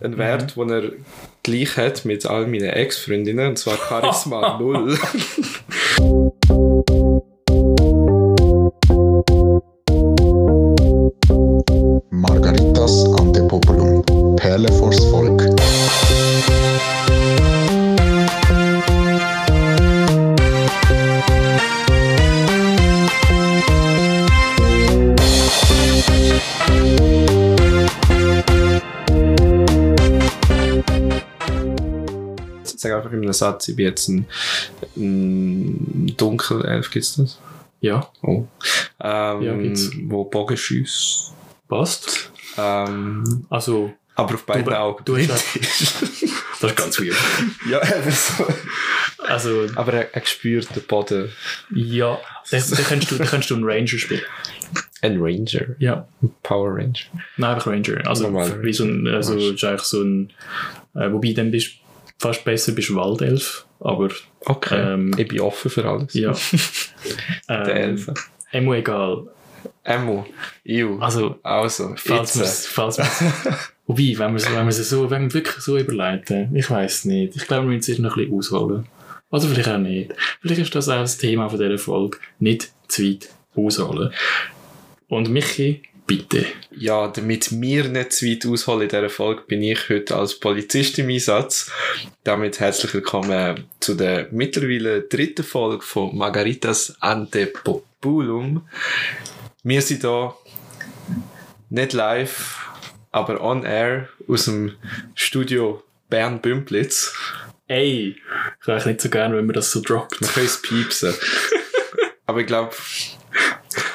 einen Wert, den er gleich hat mit all meinen Ex-Freundinnen, und zwar Charisma 0. Sag einfach in einem Satz, ich bin jetzt ein, ein Dunkelelf, gibt's das? Ja, Oh. Ähm, Ja, gibt's. Wo Bogen schiesst. passt. Ähm, Also, aber auf beiden Du- Augen du hast das ist ganz weird. ja, eben so. Also, Aber er, er spürt den Boden. ja, dann, dann, kannst du, dann kannst du einen Ranger spielen. Ein Ranger. Ja, Power Ranger. nein, einfach Ranger. Also, Normal. wie so ein, also, ist eigentlich so ein, äh, wobei dann bist du fast besser bist Waldelf, aber, Okay. Ähm, ich bin offen für alles. ja. Der ähm, Elfen. Emo egal. Emo. Iu. Also, Also, falls wir's, falls wobei, wenn wir es wenn wir's so, wenn wir wirklich so überleiten, ich weiß nicht. Ich glaube, wir müssen es noch ein bisschen ausholen. Oder vielleicht auch nicht. Vielleicht ist das auch das Thema von dieser Folge. Nicht zu weit ausholen. Und Michi, bitte. Ja, damit wir nicht zu weit ausholen in dieser Folge, bin ich heute als Polizist im Einsatz. Damit herzlich willkommen zu der mittlerweile dritten Folge von Margaritas Antepopulum. Wir sind hier nicht live, aber on air aus dem Studio Bern-Bümplitz. Ey, ich höre nicht so gerne, wenn man das so droppt. Wir können es piepsen. aber ich glaube,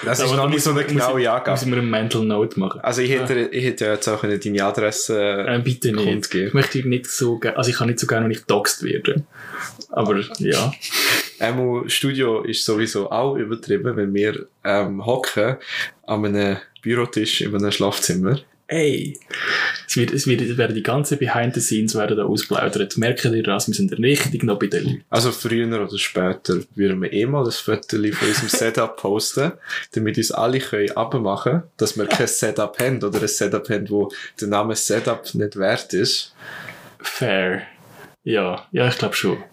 das ist Aber noch nicht so eine genaue ich- Angabe. Muss ich mir eine Mental Note machen. Also ich hätte, ich hätte ja jetzt auch können deine Adresse Äh, bitte nicht. kundgeben. Ich möchte nicht so gerne, also ich kann nicht so gerne, wenn ich doxed werde. Aber ja. Emo Studio ist sowieso auch übertrieben, wenn wir ähm, hocken an einem Bürotisch in einem Schlafzimmer. Ey, es, wird, es, wird, es werden die ganzen Behind the Scenes werden da ausplaudert. Merkt ihr das? Wir sind richtig noch bei den Leuten. Also früher oder später würden wir eh mal ein Foto von unserem Setup posten, damit uns alle können abmachen, dass wir kein Setup haben oder ein Setup haben, wo der Name Setup nicht wert ist. Fair. Ja, ja, ich glaube schon.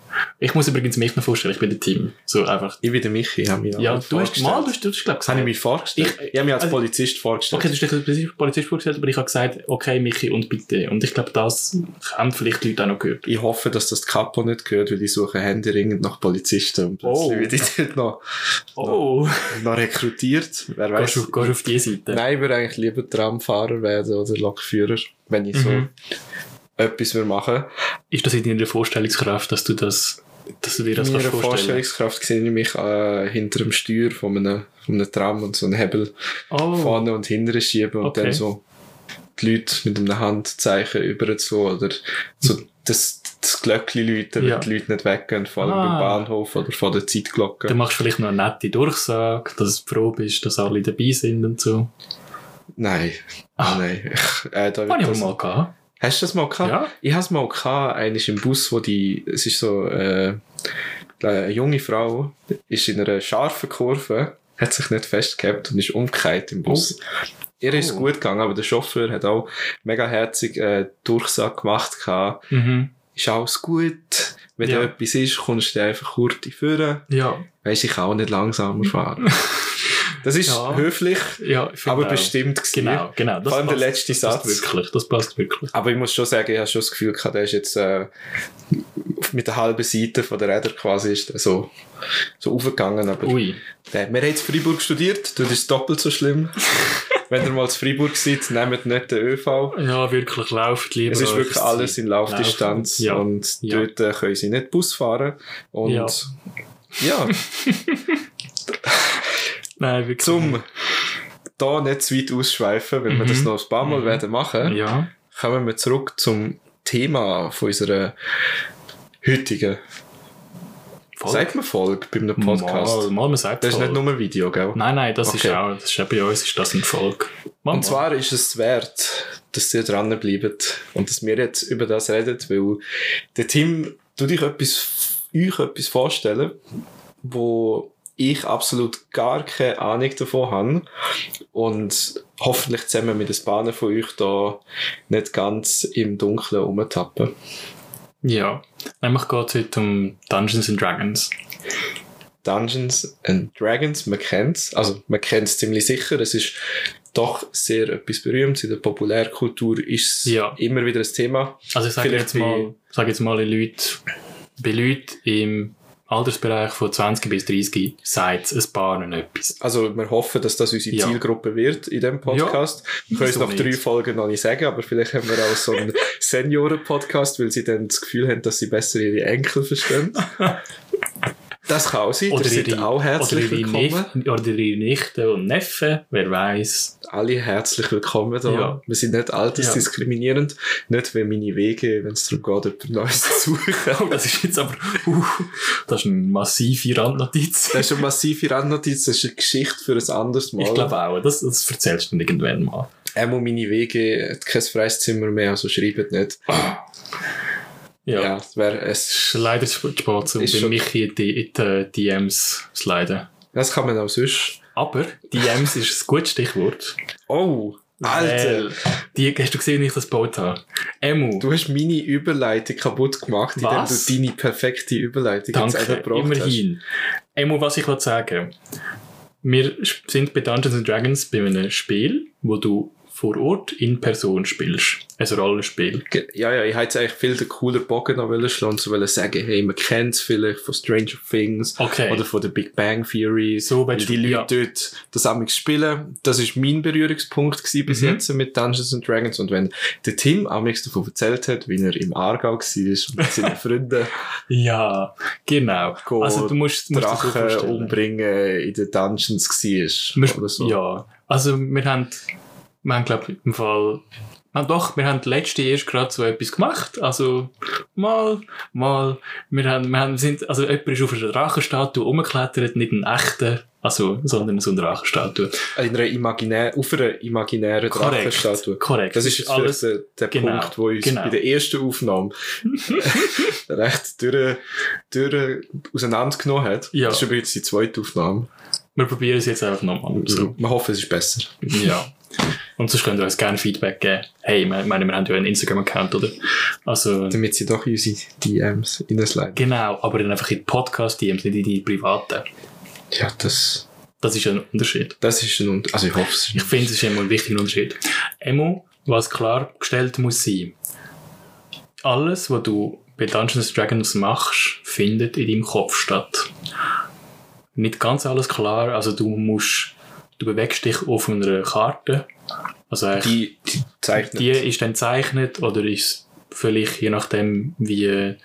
Ich muss übrigens mich noch vorstellen, ich bin der Team. So einfach. Ich bin der Michi, habe mich Ja, du hast mal, du hast, du hast glaube Das habe ich mich vorgestellt. Ich- Ich, habe mich als also- Polizist vorgestellt. Okay, du hast dich als Polizist vorgestellt, aber ich habe gesagt, okay, Michi und bitte. Und ich glaube, das haben vielleicht die Leute auch noch gehört. Ich hoffe, dass das die Kapo nicht gehört, weil ich suche händeringend nach Polizisten und plötzlich Oh. werde ich dort noch, Oh, noch rekrutiert. Wer weiß. gehst du auf die Seite? Nein, ich würde eigentlich lieber Tramfahrer werden oder Lokführer, wenn ich so Mhm. Etwas machen. Ist das in deiner Vorstellungskraft, dass du das, dass du dir das In meiner? Vorstellungskraft sehe ich mich äh, hinter dem Steuer von einem, von einem Tram und so einen Hebel Oh, vorne und hinten schieben und Okay. dann so die Leute mit einem Handzeichen über so oder so das, das Glöckchen läuten, Ja. wenn die Leute nicht weggehen, vor allem Ah. beim Bahnhof oder vor der Zeitglocke. dann machst du vielleicht noch eine nette Durchsage, dass es froh bist, dass alle dabei sind und so. Nein, Ah. nein. Ich, äh, da ich das- mal gehabt. Hast du das mal gehabt? Ja. Ich habe es mal gehabt, eines im Bus, wo die, es ist so, äh, eine junge Frau, ist in einer scharfen Kurve, hat sich nicht festgehabt und ist umgekehrt im Bus. Ihr ist Oh. gut gegangen, aber der Chauffeur hat auch mega herzig äh, Durchsage gemacht gehabt. Mhm. Ist alles gut. Wenn Ja. da etwas ist, kommst du einfach kurz führen. Ja. Weisst, ich kann auch nicht langsamer fahren. Das ist Ja. höflich, Ja, aber auch. bestimmt gewesen. Genau, genau. Das Vor allem der passt- letzte das passt Satz. Wirklich, das passt wirklich. Aber ich muss schon sagen, ich habe schon das Gefühl gehabt, der ist jetzt äh, mit der halben Seite von der Räder quasi ist der so, so aufgegangen. Aber Ui. der, wir haben in Freiburg studiert, dort ist doppelt so schlimm. Wenn ihr mal in Freiburg seid, nehmt nicht den ÖV. Ja, wirklich, lauft lieber. Es ist wirklich das alles in Laufdistanz. Ja. und Ja. dort äh, können sie nicht Bus fahren. Und Ja. ja, Nein, wirklich. zum da nicht zu weit ausschweifen, weil wir das Mhm. noch ein paar Mal Mhm. werden machen, Ja. kommen wir zurück zum Thema von unserer heutigen Voll. Sagt man Folge bei einem Podcast? Mal, mal man sagt Das ist Folge. nicht nur ein Video, gell? Nein, nein, das Okay. ist auch, das ist auch bei uns ist das ein Volk. Mal, Und zwar ist es wert, dass ihr dranbleibt und dass wir jetzt über das reden, weil der Tim, du dich etwas, euch etwas vorstellen, wo ich absolut gar keine Ahnung davon habe und hoffentlich zusammen mit den Bahnen von euch da nicht ganz im Dunkeln rumtappen. Ja. Nämlich geht es heute um Dungeons and Dragons. Dungeons and Dragons, man kennt's, also man kennt's ziemlich sicher, es ist doch sehr etwas Berühmtes, in der Populärkultur ist es Ja. immer wieder ein Thema. Also ich sage Vielleicht jetzt mal, sage jetzt mal, Leute, bei Leuten im Altersbereich von 20 bis 30 sagt es ein paar noch etwas. Also wir hoffen, dass das unsere Ja. Zielgruppe wird in dem Podcast. wir können es nach drei? Folgen noch nicht sagen, aber vielleicht haben wir auch so einen Senioren-Podcast, weil sie dann das Gefühl haben, dass sie besser ihre Enkel verstehen. Das kann auch sein. Ihr seid auch herzlich oder ihre, willkommen. Nef oder ihre Nichten und Neffen, wer weiß. Alle herzlich willkommen da. Ja. Wir sind nicht altersdiskriminierend. Nicht wie meine Wege, wenn es darum geht, jemand Neues zu suchen. Oh, das ist jetzt aber, uh, das ist eine massive Randnotiz. Das ist eine massive Randnotiz, das ist eine Geschichte für ein anderes Mal. Ich glaube auch, das, das erzählst du irgendwann mal. Einmal meine Wege hat kein freies Zimmer mehr, also schreibt nicht. Ja. Ja, es wäre es. Leider zu spät, um Ist bei schon- Michi in die, die DMs zu sliden. Das kann man auch sonst. Aber DMs ist ein gutes Stichwort. Oh, Alter! Die, hast du gesehen, wie ich das gebaut habe? Emu, Du hast meine Überleitung kaputt gemacht, indem Was? du deine perfekte Überleitung jetzt danke, einfach gebracht immerhin. Emu, was ich will sagen. Wir sind bei Dungeons and Dragons bei einem Spiel, wo du vor Ort in Person spielst. Ein Rollenspiel. hast. Ge- Ja, ja, ich hätte jetzt eigentlich viel den coolen Bogen noch schlagen so wollen sagen, hey, man kennt es vielleicht von Stranger Things Okay. oder von der Big Bang Theory. So weil die Leute ja. dort das amigs spielen. Das ist mein Berührungspunkt gewesen bis Mhm. jetzt mit Dungeons and Dragons. Und wenn der Tim amigs davon erzählt hat, wie er im Aargau war und mit seinen Freunden Ja, genau. Go Also du musst, musst Drachen umbringen in den Dungeons war. Oder so. Ja, also wir haben, wir haben glaube ich im Fall, ah, doch, wir haben letzte erst gerade so etwas gemacht, also mal, mal, wir haben, wir haben, sind, also jemand ist auf einer Drachenstatue rumgeklettert, nicht einen echten, also, sondern so eine Drachenstatue. In einer imaginär, auf einer imaginären Drachenstatue. korrekt. Das ist jetzt alles der, der Genau, Punkt, wo uns genau. bei der ersten Aufnahme recht durch, durch auseinandergenommen hat. Ja. Das ist übrigens die zweite Aufnahme. Wir probieren es jetzt einfach nochmal. So. Wir hoffen, es ist besser. Ja. Und sonst könnt ihr uns gerne Feedback geben. Hey, ich meine, wir haben ja einen Instagram-Account, oder? Also, Damit sie doch in unsere DMs reinsliden. genau, aber dann einfach in Podcast-DMs, nicht in die privaten. Ja, das, Das ist ein Unterschied. das ist ein Unterschied. Also ich hoffe es. Ich finde, es ist immer ein wichtiger Unterschied. Emo, was klargestellt muss sein, alles, was du bei Dungeons Dragons machst, findet in deinem Kopf statt. Nicht ganz alles klar, also du musst, du bewegst dich auf einer Karte, also Die, die zeichnet. die ist dann gezeichnet oder ist vielleicht je nachdem, wie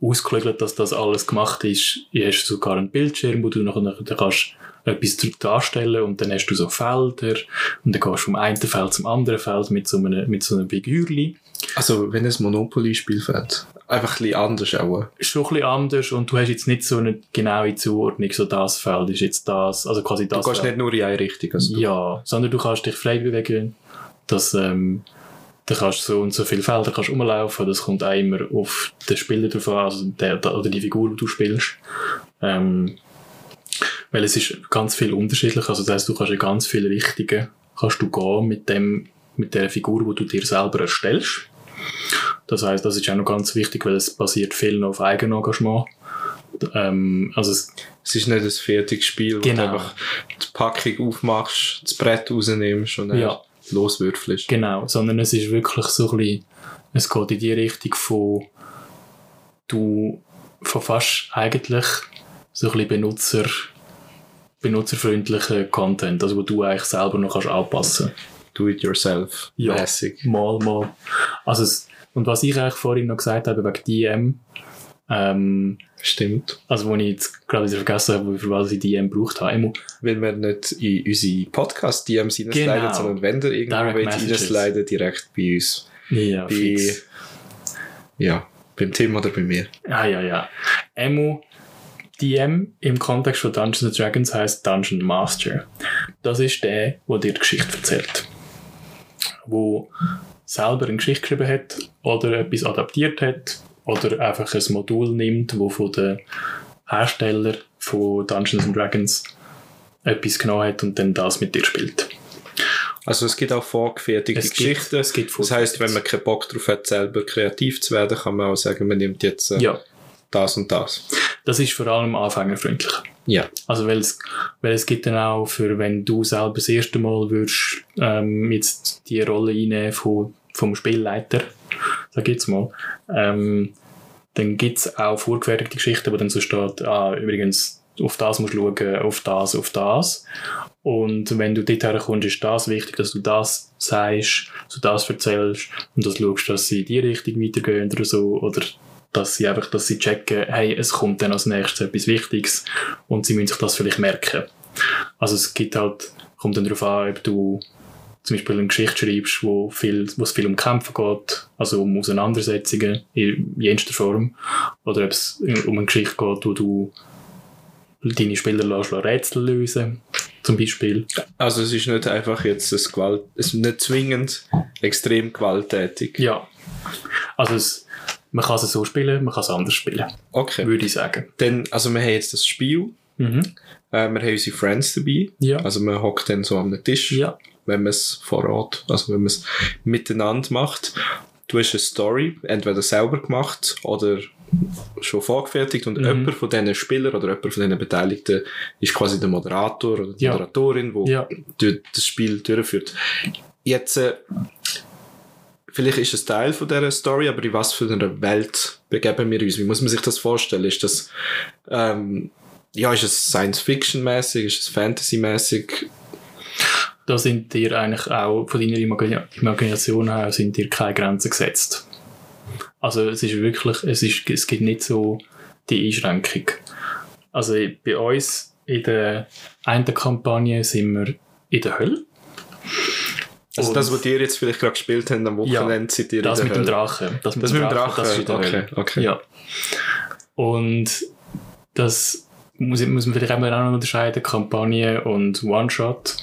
ausgelegt dass das alles gemacht ist, hast du sogar einen Bildschirm, wo du nachher kannst etwas darstellen und dann hast du so Felder und dann gehst du vom einen Feld zum anderen Feld mit so einem, mit so einem Figürli. Also, wenn ein Monopoly-Spiel fällt. Einfach ein bisschen anders auch. Ist schon ein bisschen anders und du hast jetzt nicht so eine genaue Zuordnung, so das Feld ist jetzt das, also quasi Du das gehst Feld. nicht nur in eine Richtung. Also du, Ja, sondern du kannst dich frei bewegen. Das, ähm, da kannst so und so viele Felder kannst rumlaufen. Das kommt auch immer auf den Spieler drauf an, also der, der, oder die Figur, die du spielst. Ähm, weil es ist ganz viel unterschiedlich. Also das heisst, du kannst in ganz viele Richtungen kannst du gehen mit dem, mit der Figur, die du dir selber erstellst. Das heißt, das ist auch noch ganz wichtig, weil es basiert viel noch auf Eigenengagement. Ähm, also es, Es ist nicht ein fertiges Spiel, wo Genau. du einfach die Packung aufmachst, das Brett rausnimmst und dann Ja. loswürfelst. Genau, sondern es ist wirklich so ein bisschen, es geht in die Richtung von, du, von fast eigentlich so ein bisschen Benutzer, benutzerfreundlichen Content, also wo du eigentlich selber noch kannst anpassen Do it yourself. Ja. Mäßig. Mal, mal. Also es, und was ich eigentlich vorhin noch gesagt habe wegen DM, ähm, Stimmt. also wo ich jetzt gerade wieder vergessen habe, für was ich DM gebraucht habe, immer, Weil wir nicht in unsere Podcast-DMs reinsliden, Genau. sondern wenn ihr irgendwo reinsliden, direkt bei uns. ja, Bei, fix. ja, beim Tim oder bei mir. Ah, ja, ja. Emu, DM im Kontext von Dungeons and Dragons heißt Dungeon Master. Das ist der, der dir die Geschichte erzählt. Wo selber eine Geschichte geschrieben hat oder etwas adaptiert hat oder einfach ein Modul nimmt, wo von der Hersteller von Dungeons and Dragons etwas genommen hat und dann das mit dir spielt. Also es gibt auch vorgefertigte Es gibt- Geschichten. es gibt das heißt, wenn man keinen Bock drauf hat, selber kreativ zu werden, kann man auch sagen, man nimmt jetzt äh, Ja, das und das. Das ist vor allem anfängerfreundlich. Ja. Also weil es, weil es gibt dann auch für, wenn du selber das erste Mal würdest, ähm, jetzt die Rolle einnehmen von, vom Spielleiter, sag ich jetzt mal, ähm, dann gibt's auch vorgefertigte Geschichten, wo dann so steht, ah, übrigens, auf das musst du schauen, auf das, auf das. Und wenn du dort herkommst, ist das wichtig, dass du das sagst, dass du das erzählst und dass du schaust, dass sie in die Richtung weitergehen oder so, oder dass sie einfach, dass sie checken, hey, es kommt dann als nächstes etwas Wichtiges und sie müssen sich das vielleicht merken. Also es gibt halt, kommt dann darauf an, ob du zum Beispiel eine Geschichte schreibst, wo, viel, wo es viel um Kämpfe geht, also um Auseinandersetzungen in jenster Form, oder ob es um eine Geschichte geht, wo du deine Spieler lässt, Rätsel lösen, zum Beispiel. Also es ist nicht einfach jetzt das Gewalt, es ist nicht zwingend extrem gewalttätig. Ja. Also es, man kann es so spielen, man kann es anders spielen, Okay. würde ich sagen. Dann, also wir haben jetzt das Spiel, Mhm. äh, wir haben unsere Friends dabei. Ja. Also man hockt dann so am Tisch, Ja. wenn man es vor Ort, also wenn man es miteinander macht. Du hast eine Story, entweder selber gemacht oder schon vorgefertigt und Mhm. jemand von diesen Spielern oder jemand von diesen Beteiligten ist quasi der Moderator oder die Ja. Moderatorin, die Ja. das Spiel durchführt. Jetzt, äh, vielleicht ist es Teil von dieser Story, aber in was für einer Welt begeben wir uns? Wie muss man sich das vorstellen? Ist das, ähm, ja, ist es Science-Fiction-mäßig? Ist es Fantasy-mäßig? da sind dir eigentlich auch von deiner Imagina- Imagination her sind dir keine Grenzen gesetzt. Also es ist wirklich, es, ist, es gibt nicht so die Einschränkung. Also bei uns in der einen Kampagne sind wir in der Hölle. Also das, was ihr jetzt vielleicht gerade gespielt habt am Wochenende, seid ihr das mit dem Hölle. Drachen. Das mit Das dem mit Drachen, Drachen, das okay, Hölle. okay. Ja. Und das muss, muss man vielleicht auch noch unterscheiden, Kampagne und One-Shot.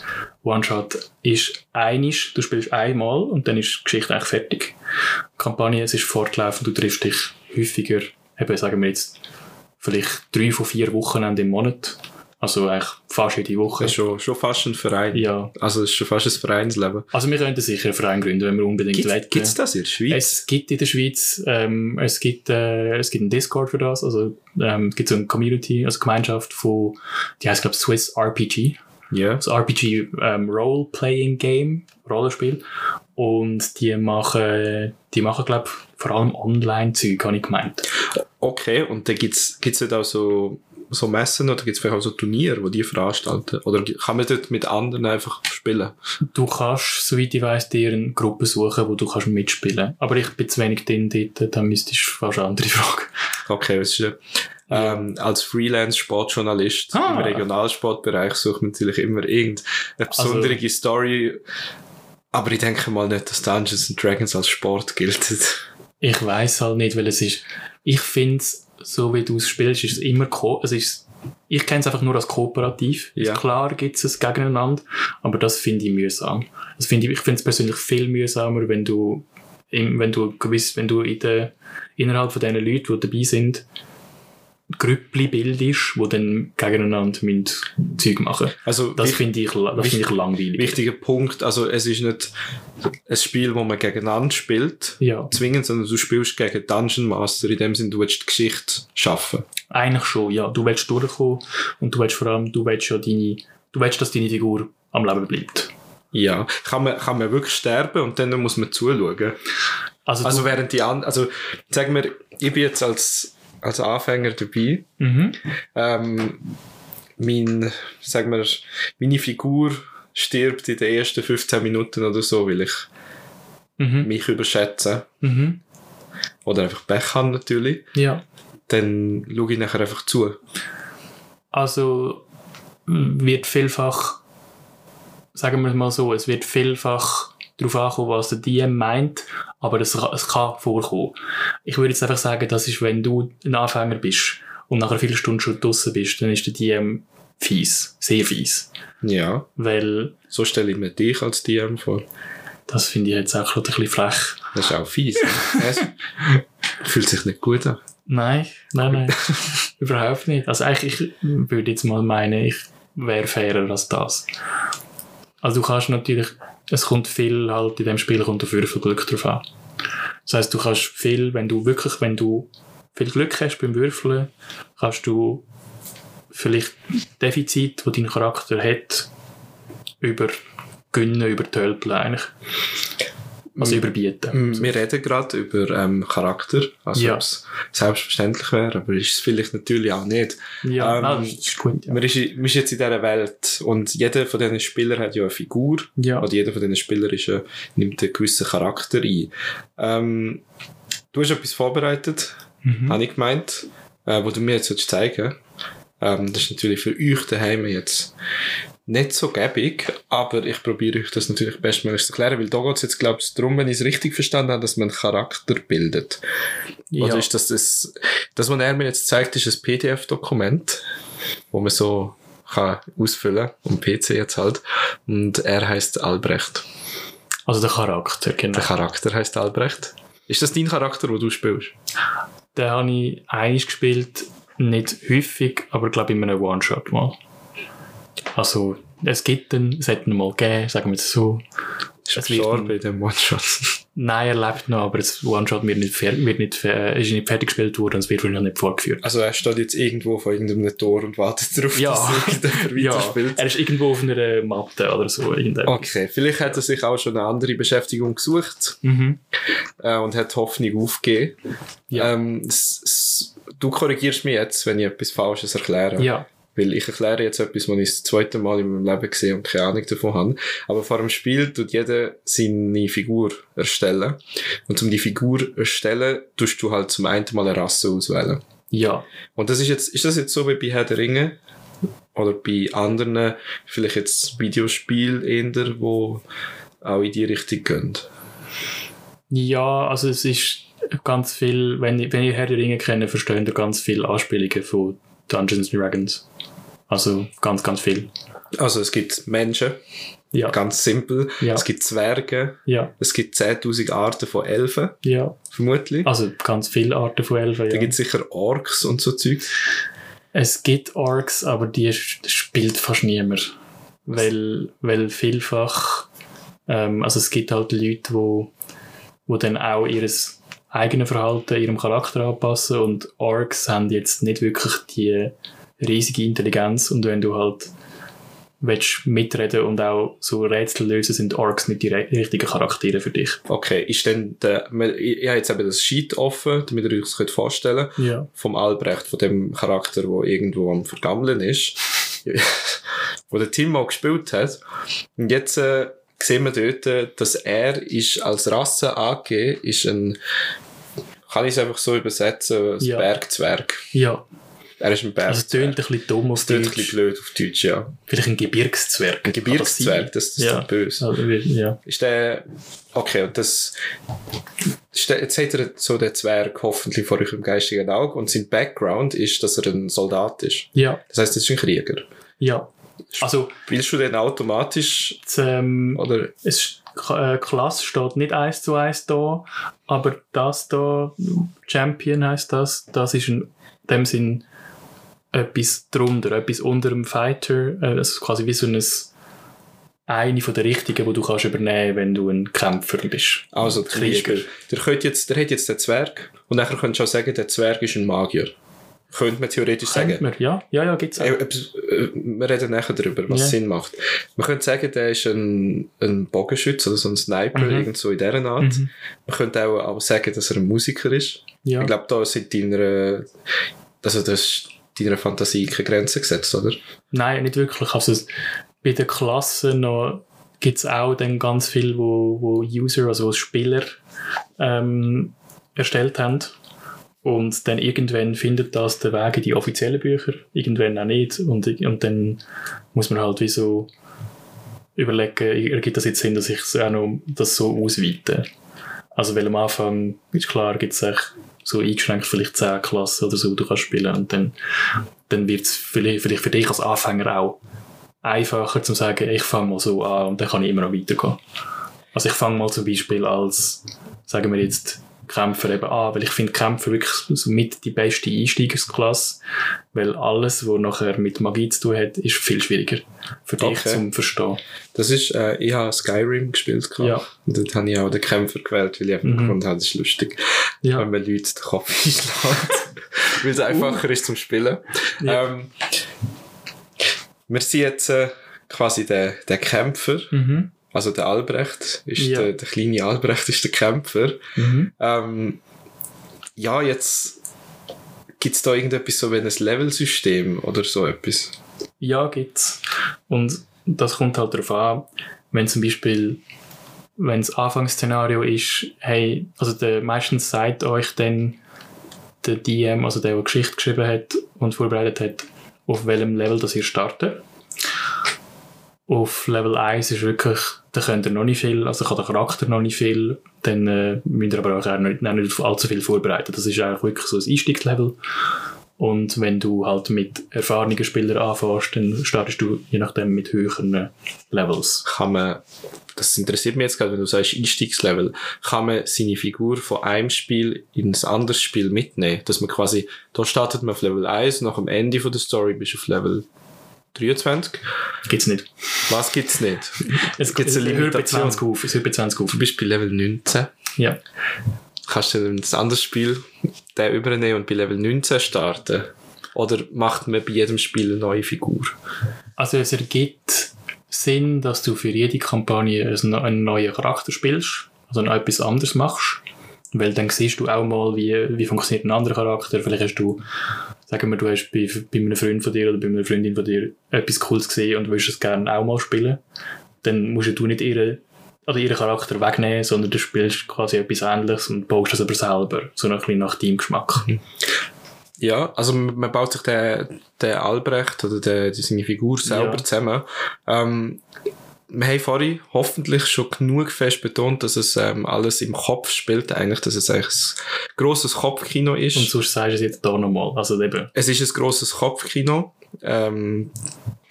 One-Shot ist einisch, du spielst einmal und dann ist die Geschichte eigentlich fertig. Kampagne, es ist fortlaufend, du triffst dich häufiger, eben sagen wir jetzt, vielleicht drei von vier Wochenende im Monat. Also eigentlich fast jede Woche. Das ist schon, schon fast ein Verein. Ja. Also es ist schon fast ein Vereinsleben. Also wir könnten sicher einen Verein gründen, wenn wir unbedingt Gibt wollen. es das in der Schweiz? Es gibt in der Schweiz, ähm, es gibt, äh, es gibt einen Discord für das, also, ähm, es gibt so eine Community, also Gemeinschaft von, die heißt, glaube Swiss RPG. Ja. Das RPG, ähm, Role-Playing Game, Rollenspiel. Und die machen, die machen, glaube vor allem Online-Zeug, habe ich gemeint. Okay, und dann gibt's gibt's dort auch so, so Messen oder gibt's vielleicht auch so Turniere, die die veranstalten? Oder kann man dort mit anderen einfach spielen? Du kannst, soweit ich weiss, dir eine Gruppe suchen, wo du kannst mitspielen. Aber ich bin zu wenig drin dort, dann müsstest du fast eine andere Frage. Okay, das ist, äh, ähm, als Freelance-Sportjournalist Ah. im Regionalsportbereich sucht man natürlich immer irgendeine besondere Story. Aber ich denke mal nicht, dass Dungeons and Dragons als Sport gilt. Ich weiß halt nicht, weil es ist, ich finde so wie du es spielst, ist es immer, ko es ist, ich kenne es einfach nur als kooperativ. Ja. Klar gibt es es gegeneinander, aber das finde ich mühsam. Das finde ich, ich finde es persönlich viel mühsamer, wenn du, wenn du gewiss, wenn du in der, innerhalb von diesen Leuten, die dabei sind, Grüppli bildest, die dann gegeneinander müssen Zeug machen. Also, Das finde ich, das finde ich langweilig. wichtiger Punkt, also es ist nicht ein Spiel, wo man gegeneinander spielt, Ja, zwingend, sondern du spielst gegen Dungeon Master, in dem Sinne, du willst die Geschichte schaffen. eigentlich schon, ja. Du willst durchkommen und du willst vor allem, du willst ja deine, du willst, dass deine Figur am Leben bleibt. Ja. Kann man, kann man wirklich sterben und dann muss man zuschauen. Also, Also während die anderen, also sagen wir, ich bin jetzt als, als Anfänger dabei, mhm. ähm, mein, sagen wir, meine Figur stirbt in den ersten 15 Minuten oder so, weil ich Mhm. mich überschätze. Mhm. Oder einfach Pech habe natürlich. Ja. Dann schaue ich nachher einfach zu. Also wird vielfach, sagen wir es mal so, es wird vielfach darauf ankommen, was der DM meint, aber es, kann- es kann vorkommen. Ich würde jetzt einfach sagen, das ist, wenn du ein Anfänger bist und nach einer Viertelstunde schon draussen bist, dann ist der DM fies, sehr fies. Ja. Weil So stelle ich mir dich als DM vor. das finde ich jetzt auch ein bisschen frech. Das ist auch fies. Es fühlt sich nicht gut an. Nein, nein, nein. Überhaupt nicht. Also eigentlich, ich würde jetzt mal meinen, ich wäre fairer als das. Also du kannst natürlich, es kommt viel halt in dem Spiel kommt auf Würfelglück drauf an. Das heißt, du kannst viel, wenn du wirklich, wenn du viel Glück hast beim Würfeln, kannst du vielleicht Defizit, wo dein Charakter hat, über gönnen, über tölpeln eigentlich. Also überbieten. Mm, Wir reden gerade über ähm, Charakter, also Ja. ob es selbstverständlich wäre, aber ist es vielleicht natürlich auch nicht. Ja, Ähm, nein, das ist gut. Ja. Man, ist, man ist jetzt in dieser Welt und jeder von diesen Spielern hat ja eine Figur ja. oder jeder von diesen Spielern ist, nimmt einen gewissen Charakter ein. Ähm, du hast etwas vorbereitet, Mhm. habe ich gemeint, äh, wo du mir jetzt willst zeigen ähm, Das ist natürlich für euch daheim jetzt nicht so gäbig, aber ich probiere euch das natürlich bestmöglich zu erklären, weil da geht es jetzt, glaube ich, darum, wenn ich es richtig verstanden habe, dass man einen Charakter bildet. ja. Oder ist das das, das, was er mir jetzt zeigt, ist ein PDF-Dokument, wo man so kann ausfüllen am PC jetzt halt. Und er heißt Albrecht. Also der Charakter, genau. Der Charakter heißt Albrecht. Ist das dein Charakter, wo du spielst? Den habe ich einiges gespielt, nicht häufig, aber glaube ich in einem One-Shot mal. Also, es gibt ihn, es hat ihn mal gegeben, sagen wir es so. Ist er Es gestorben in dem One-Shot? Nein, er lebt noch, aber das One-Shot wird nicht, wird nicht, ist nicht fertig gespielt worden und es wird wahrscheinlich nicht vorgeführt. Also er steht jetzt irgendwo vor irgendeinem Tor und wartet darauf, Ja. dass irgendjemand Ja, weiterspielt. er ist irgendwo auf einer Matte oder so. Okay, vielleicht hat er sich auch schon eine andere Beschäftigung gesucht Mhm. äh, und hat Hoffnung aufgegeben. Ja. Ähm, du korrigierst mich jetzt, wenn ich etwas Falsches erkläre. Ja, Weil ich erkläre jetzt etwas, was ich das zweite Mal in meinem Leben gesehen und keine Ahnung davon habe. Aber vor dem Spiel tut jeder seine Figur erstellen. Und um die Figur erstellen, tust du halt zum einen Mal eine Rasse auswählen. ja. Und das ist jetzt, ist das jetzt so wie bei Herr der Ringe? Oder bei anderen, vielleicht jetzt Videospiel eher, wo auch in die Richtung gehen? Ja, also es ist ganz viel, wenn, ihr- wenn ihr Herr der Ringe kennt, versteht ihr ganz viel Anspielungen von Dungeons and Dragons. Also ganz, ganz viel. Also es gibt Menschen, Ja, ganz simpel. Ja. Es gibt Zwerge. ja, Es gibt 10.000 Arten von Elfen, ja. vermutlich. Also ganz viele Arten von Elfen, Da ja. gibt es sicher Orks und so Zeug. Es gibt Orks, aber die spielt fast niemand. Weil, weil vielfach, ähm, also es gibt halt Leute, wo, wo dann auch ihres eigene Verhalten ihrem Charakter anpassen und Orks haben jetzt nicht wirklich die riesige Intelligenz und wenn du halt willst mitreden und auch so Rätsel lösen, sind Orks nicht die richtigen Charaktere für dich. Okay, ist denn der, ich habe jetzt eben das Sheet offen, damit ihr euch das könnt vorstellen Ja. vom Albrecht, von dem Charakter, der irgendwo am Vergammeln ist, wo der Tim mal gespielt hat. Und jetzt äh, sehen wir dort, äh, dass er ist als Rasse angegeben, ist ein, kann ich es einfach so übersetzen, ein Ja. Bergzwerg. Ja. Er ist ein Also es tönt ein bisschen dumm auf Das klingt ein Deutsch. bisschen blöd auf Deutsch, ja. Vielleicht ein Gebirgszwerg. Ein Gebirgszwerg, das, das ist Ja. böse. Also, ja. Ist der, okay, und das, ist der, jetzt hat er so den Zwerg hoffentlich vor eurem geistigen Auge und sein Background ist, dass er ein Soldat ist. Ja, Das heißt, das ist ein Krieger. ja. Also, Willst du den automatisch, das, ähm, oder, es, äh, Klasse steht nicht eins zu eins da, aber das da, Champion heißt das, das ist in dem Sinn etwas drunter, etwas unter dem Fighter, äh, also quasi wie so ein, eine von der richtigen, die du kannst übernehmen, wenn du ein Kämpfer bist. also der Krieger. Der, könnte jetzt, der hat jetzt den Zwerg und nachher könntest du auch sagen, der Zwerg ist ein Magier. Könnte man theoretisch Kennt sagen. man? Ja, ja, ja, auch. Äh, etwas- äh, Wir reden nachher darüber, was Ja. Sinn macht. Man könnte sagen, der ist ein, ein Bogenschütze oder so ein Sniper, Mhm. irgend so in dieser Art. Mhm. Man könnte auch, auch sagen, dass er ein Musiker ist. Ja. Ich glaube, da sind deiner, also das deiner Fantasie keine Grenzen gesetzt, oder? Nein, nicht wirklich. Also bei den Klassen gibt es auch dann ganz viel, wo, wo User, also Spieler ähm, erstellt haben. Und dann irgendwann findet das den Weg in die offiziellen Bücher, irgendwann auch nicht. Und, und dann muss man halt wie so überlegen, ergibt das jetzt Sinn, dass ich auch noch das so ausweite. Also weil am Anfang ist klar, gibt es so eingeschränkt vielleicht 10 Klassen oder so, du kannst spielen und dann, dann wird es vielleicht, vielleicht für dich als Anfänger auch einfacher zu sagen, ich fange mal so an und dann kann ich immer noch weitergehen. Also ich fange mal zum Beispiel als, sagen wir jetzt, Kämpfer eben an, weil ich finde Kämpfer wirklich so mit die beste Einsteigersklasse, weil alles, was nachher mit Magie zu tun hat, ist viel schwieriger für dich Okay. zum Verstehen. Das ist, äh, ich habe Skyrim gespielt. gehabt. Ja. Und dort habe ich auch den Kämpfer gewählt, weil ich einfach Mhm. gefunden habe, das ist lustig. Ja. Wenn man Leute den Kopf einschlägt. weil es einfacher ist zum Spielen. Ja. Ähm, wir sind jetzt äh, quasi der, der Kämpfer. Mhm. Also der Albrecht ist Ja. der, der kleine Albrecht ist der Kämpfer. Mhm. Ähm, ja, jetzt gibt es da irgendetwas so wie ein Levelsystem oder so etwas? Ja, gibt's. Und das kommt halt darauf an, wenn zum Beispiel, wenn das Anfangsszenario ist, hey, also der, meistens sagt euch dann der DM, also der, der Geschichte geschrieben hat und vorbereitet hat, auf welchem Level das ihr startet. Auf Level 1 ist wirklich, da könnt ihr noch nicht viel, also kann der Charakter noch nicht viel, dann äh, müsst ihr aber auch nicht, nicht allzu viel vorbereiten. Das ist eigentlich wirklich so ein Einstiegslevel. Und wenn du halt mit erfahrenen Spielern anfängst, dann startest du je nachdem mit höheren Levels. Kann man, das interessiert mich jetzt gerade, wenn du sagst Einstiegslevel, kann man seine Figur von einem Spiel in ein anderes Spiel mitnehmen? Dass man quasi, da startet man auf Level 1, nach dem Ende von der Story bist du auf Level 23. Gibt's nicht. Was gibt's nicht? Es Gibt's eine es hört bei Limitation? 20 auf. Bei 20 auf. Du bist bei Level 19. Ja. Kannst du dann ein anderes Spiel den übernehmen und bei Level 19 starten? Oder macht man bei jedem Spiel eine neue Figur? Also es ergibt Sinn, dass du für jede Kampagne einen neuen Charakter spielst, also etwas anderes machst. Weil dann siehst du auch mal, wie, wie funktioniert ein anderer Charakter. Vielleicht hast du, sagen wir, du hast bei, bei einem Freund von dir oder bei einer Freundin von dir etwas Cooles gesehen und willst es gerne auch mal spielen. Dann musst du nicht ihre, oder ihren Charakter wegnehmen, sondern du spielst quasi etwas Ähnliches und baust das aber selber. So ein bisschen nach deinem Geschmack. Ja, also man man baut sich den, den Albrecht oder den, die, seine Figur selber Ja. zusammen. Ähm, wir haben vorhin hoffentlich schon genug fest betont, dass es ähm, alles im Kopf spielt, eigentlich, dass es eigentlich ein grosses Kopfkino ist. Und sonst sagst du es jetzt da nochmal. Also eben, Es ist ein grosses Kopfkino. Ähm,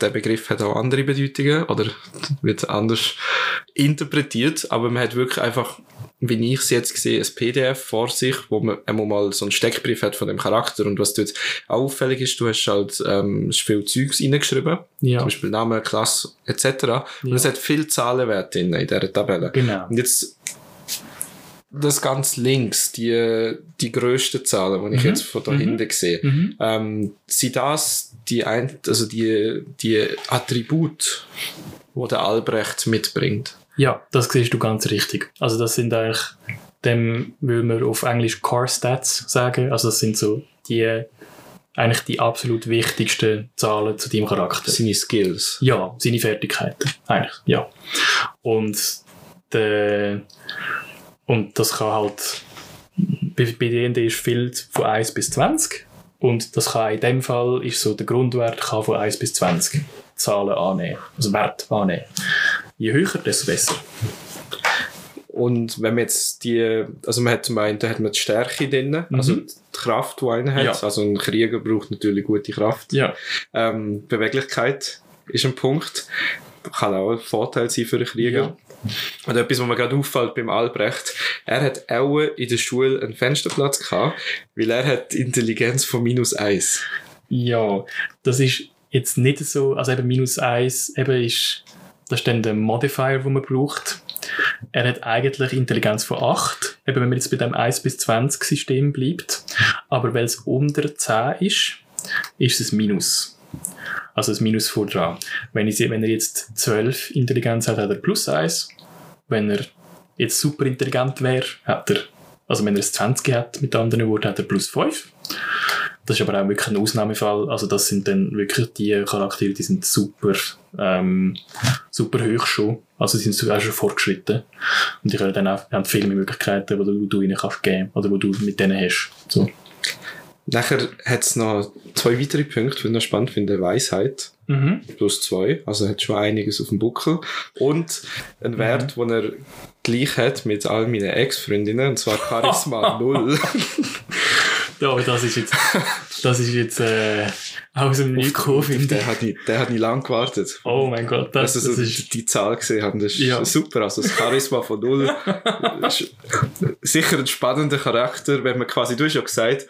der Begriff hat auch andere Bedeutungen oder wird anders interpretiert, aber man hat wirklich einfach, wie ich es jetzt sehe, ein PDF vor sich, wo man einmal mal so einen Steckbrief hat von dem Charakter und was dort auch auffällig ist, du hast halt ähm, viel Zeugs reingeschrieben, ja, zum Beispiel Name, Klasse etc. Und Ja. es hat viel Zahlenwerte drin in dieser Tabelle. genau. Und jetzt das ganz links, die, die grössten Zahlen, die ich Mhm. jetzt von da Mhm. hinten sehe, Mhm. ähm, sind das die, ein, also die, die Attribute, wo der Albrecht mitbringt? Ja, das siehst du ganz richtig. Also das sind eigentlich, dem will man auf Englisch Core Stats sagen. Also das sind so die, eigentlich die absolut wichtigsten Zahlen zu deinem Charakter. Seine Skills. Ja, seine Fertigkeiten. Eigentlich, ja. Und, der, und das kann halt, bei, bei D&D ist viel von 1 bis 20. Und das kann in dem Fall, ist so der Grundwert, kann von 1 bis 20 Zahlen annehmen. Also Wert annehmen. Je höher, desto besser. Und wenn man jetzt die, also man hat zum einen, da hat man die Stärke drin, also Mhm. die Kraft, die einer hat. Ja. Also ein Krieger braucht natürlich gute Kraft. Ja. Ähm, Beweglichkeit ist ein Punkt. Kann auch ein Vorteil sein für einen Krieger. Und etwas, was mir gerade auffällt beim Albrecht, er hat auch in der Schule einen Fensterplatz gehabt, weil er hat Intelligenz von minus eins. Ja, das ist jetzt nicht so, also eben minus 1 eben ist, das ist dann der Modifier, den man braucht. Er hat eigentlich Intelligenz von 8, eben wenn man jetzt bei dem 1 bis 20 System bleibt. Aber weil es unter 10 ist, ist es ein Minus. Also ein Minus vor dran. Wenn, wenn er jetzt 12 Intelligenz hat, hat er plus 1. Wenn er jetzt super intelligent wäre, hat er, also wenn er es 20 hat, mit anderen Worten, hat er plus 5. Das ist aber auch wirklich ein Ausnahmefall. Also das sind dann wirklich die Charaktere, die sind super, ähm, super hoch schon. Also die sind sogar schon fortgeschritten. Und die können dann auch, haben viel mehr Möglichkeiten, die du, du ihnen kannst geben oder die du mit denen hast. So. Nachher hat es noch zwei weitere Punkte, die ich noch spannend finde. Weisheit Mhm. plus zwei, also er hat schon einiges auf dem Buckel. Und ein Wert, den er gleich hat mit all meinen Ex-Freundinnen, und zwar Charisma null. Ja, aber das ist jetzt, das ist jetzt, äh, aus dem Nichts gekommen, finde ich. Der hat nicht, der hat nicht lang gewartet. Oh mein Gott, das, also, das so ist... die Zahl gesehen haben, das ist Ja. super. Also das Charisma von null. Ist sicher ein spannender Charakter, wenn man quasi, du hast ja gesagt,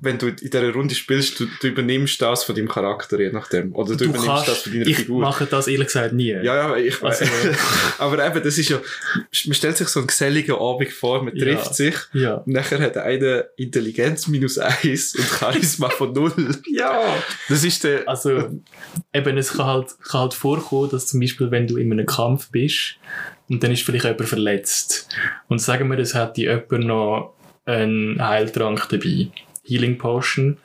wenn du in dieser Runde spielst, du, du übernimmst das von deinem Charakter, je nachdem. Oder du, Du übernimmst kannst, das von deiner ich Figur. mache das ehrlich gesagt nie. Ja, ja, ich Also, Aber eben, das ist ja, man stellt sich so einen geselligen Abend vor, man Ja. trifft sich, Ja. nachher hat einer Intelligenz minus eins und Charisma von null. Ja. Das ist der, Also, eben, es kann halt, kann halt vorkommen, dass zum Beispiel, wenn du in einem Kampf bist und dann ist vielleicht jemand verletzt und sagen wir, es hat die jemand noch einen Heiltrank dabei, Healing Potion,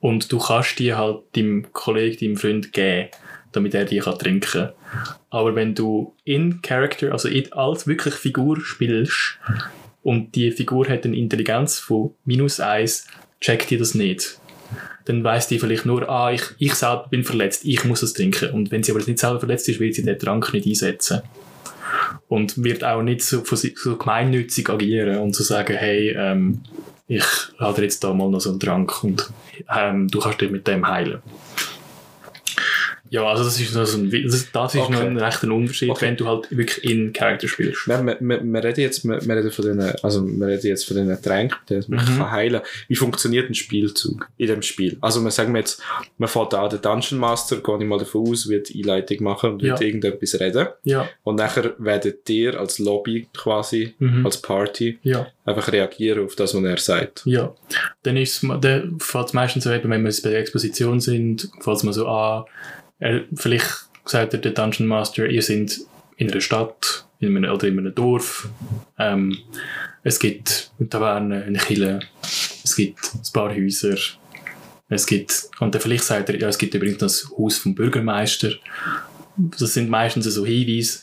und du kannst die halt deinem Kollegen, deinem Freund geben, damit er die kann trinken Aber wenn du in Character, also in, als wirklich Figur spielst und die Figur hat eine Intelligenz von minus eins, checkt die das nicht dann weiss die vielleicht nur, ah, ich, ich selber bin verletzt, ich muss es trinken. Und wenn sie aber nicht selber verletzt ist, wird sie den Trank nicht einsetzen. Und wird auch nicht so, so gemeinnützig agieren und zu sagen, hey, ähm, ich dir jetzt da mal noch so einen Trank und ähm, du kannst dich mit dem heilen. Ja, also das ist, noch so ein, das, das ist Okay. noch ein rechter Unterschied, Okay. wenn du halt wirklich in Character spielst. wir, wir, wir, wir reden jetzt, wir, wir reden von den, also wir reden jetzt von den Tränken, die man Mhm. kann heilen. Wie funktioniert ein Spielzug in dem Spiel? Also wir sagen jetzt, man fährt an den Dungeon Master, gehe ich mal davon aus, wird Einleitung machen und wird Ja. irgendetwas reden. Ja, Und nachher werdet ihr als Lobby quasi, Mhm. als Party, ja. einfach reagieren auf das, was er sagt. Ja, dann ist es, dann fällt es meistens so eben, wenn wir bei der Exposition sind, fällt es mal so an, er, vielleicht sagt er der Dungeon Master, ihr seid in einer Stadt in einem, oder in einem Dorf, ähm, es gibt eine Taverne, eine Kille, es gibt ein paar Häuser, es gibt, und dann vielleicht sagt er, ja, es gibt übrigens das Haus vom Bürgermeister. Das sind meistens so Hinweise,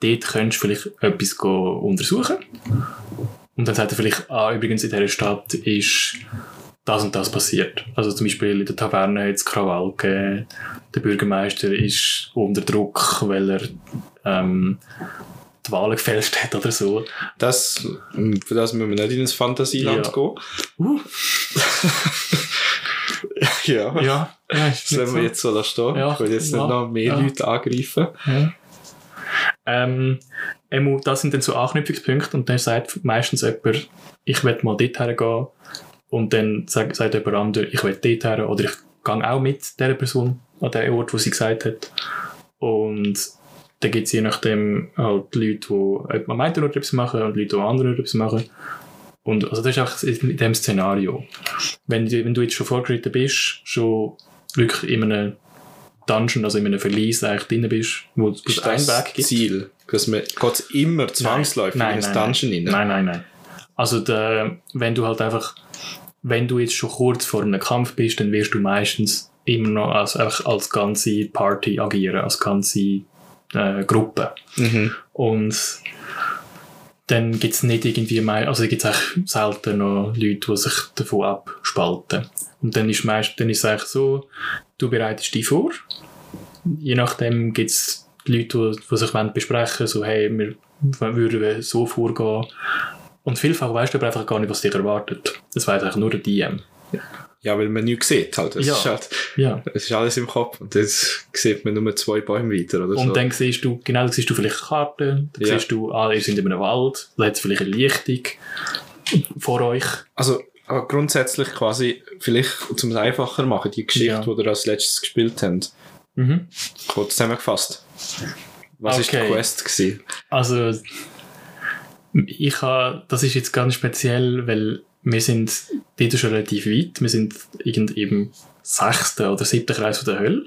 dort könntest du vielleicht etwas untersuchen. Und dann sagt er vielleicht, ah, übrigens in dieser Stadt ist das und das passiert. Also zum Beispiel in der Taverne hat es Krawall gegeben, der Bürgermeister ist unter Druck, weil er ähm, die Wahlen gefälscht hat oder so. Das, für das müssen wir nicht ins Fantasieland Ja. gehen. Uh, ja. ja, ja ist Das nicht werden so. wir jetzt so stehen. Ja, ich will jetzt ja, nicht noch mehr ja. Leute angreifen. Ja. Ähm, das sind dann so Anknüpfungspunkte und dann sagt meistens jemand, ich will mal dort hergehen und dann sagt, sagt jemand anderes, ich will dort her oder ich gehe auch mit dieser Person an den Ort, wo sie gesagt hat. Und dann gibt es je nachdem halt Leute, die am einen Ort etwas machen und Leute, die am anderen Ort etwas machen. Und also das ist auch in dem Szenario. Wenn, du- wenn du jetzt schon vorgeschritten bist, schon wirklich in einem Dungeon, also in einem Verlies eigentlich drin bist, wo es Ist einen das Weg gibt. Ziel? Dass man geht immer zwangsläufig Nein, in ein nein, Dungeon rein? Nein, nein, nein. Also der, wenn du halt einfach, wenn du jetzt schon kurz vor einem Kampf bist, dann wirst du meistens immer noch als, als ganze Party agieren, als ganze äh, Gruppe. Mhm. Und dann gibt es nicht irgendwie mehr, also gibt es selten noch Leute, die sich davon abspalten. Und dann ist meist, dann ist es eigentlich so, du bereitest dich vor. Je nachdem gibt es Leute, die, die sich wollen besprechen so hey, wir würden so vorgehen. Und vielfach weißt du aber einfach gar nicht, was dich erwartet. Das weiß eigentlich nur der DM. Ja, weil man nichts sieht. Halt. Es, Ja. ist halt, Ja. es ist alles im Kopf und jetzt sieht man nur zwei Bäume weiter oder Und so. dann siehst du, genau, dann siehst du vielleicht Karten, dann Ja. siehst du, ah, ihr seid in einem Wald, da hat es vielleicht eine Lichtung vor euch. Also aber grundsätzlich quasi, vielleicht zum es einfacher machen, die Geschichte, Ja. die wir als letztes gespielt haben, Mhm. kurz zusammengefasst. Was ist Okay. die Quest gewesen? Also, ich habe, das ist jetzt ganz speziell, weil wir sind dort schon relativ weit. Wir sind irgend eben sechsten oder siebten Kreis von der Hölle.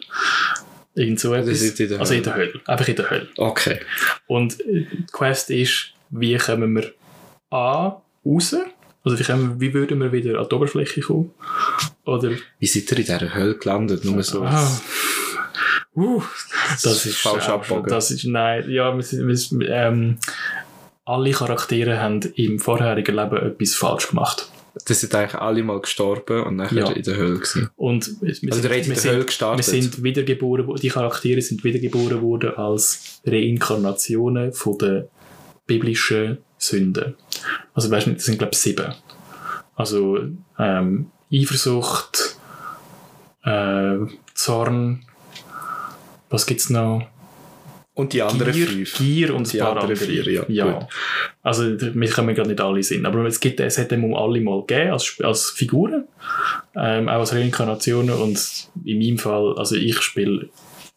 Irgend so Also, etwas. in der also in Hölle. der Hölle. Einfach in der Hölle. Okay. Und äh, die Quest ist, wie kommen wir A, raus? Also wie, kommen, wie würden wir wieder an die Oberfläche kommen? Oder Wie seid ihr in dieser Hölle gelandet? Nur so. Ah. Uh, das ist falsch äh, abgebogen. Das ist, nein, ja, wir, sind- wir, ähm, alle Charaktere haben im vorherigen Leben etwas falsch gemacht. Das sind eigentlich alle mal gestorben und nachher Ja. in der Hölle gewesen. Und wir, wir Also in wir der sind, Hölle wir gestartet. sind wiedergeboren, die Charaktere sind wiedergeboren worden als Reinkarnationen von der biblischen Sünden. Also weißt du, das sind glaube ich sieben. Also ähm, Eifersucht, äh, Zorn, was gibt's noch? Und die anderen Gier, fünf. Gier und Die paar anderen andere. vier, ja, gut. Also, wir können gerade nicht alle sehen. Aber es, gibt, es hat dem alle mal gegeben, als, als Figuren, ähm, auch als Reinkarnationen. Und in meinem Fall, also ich spiele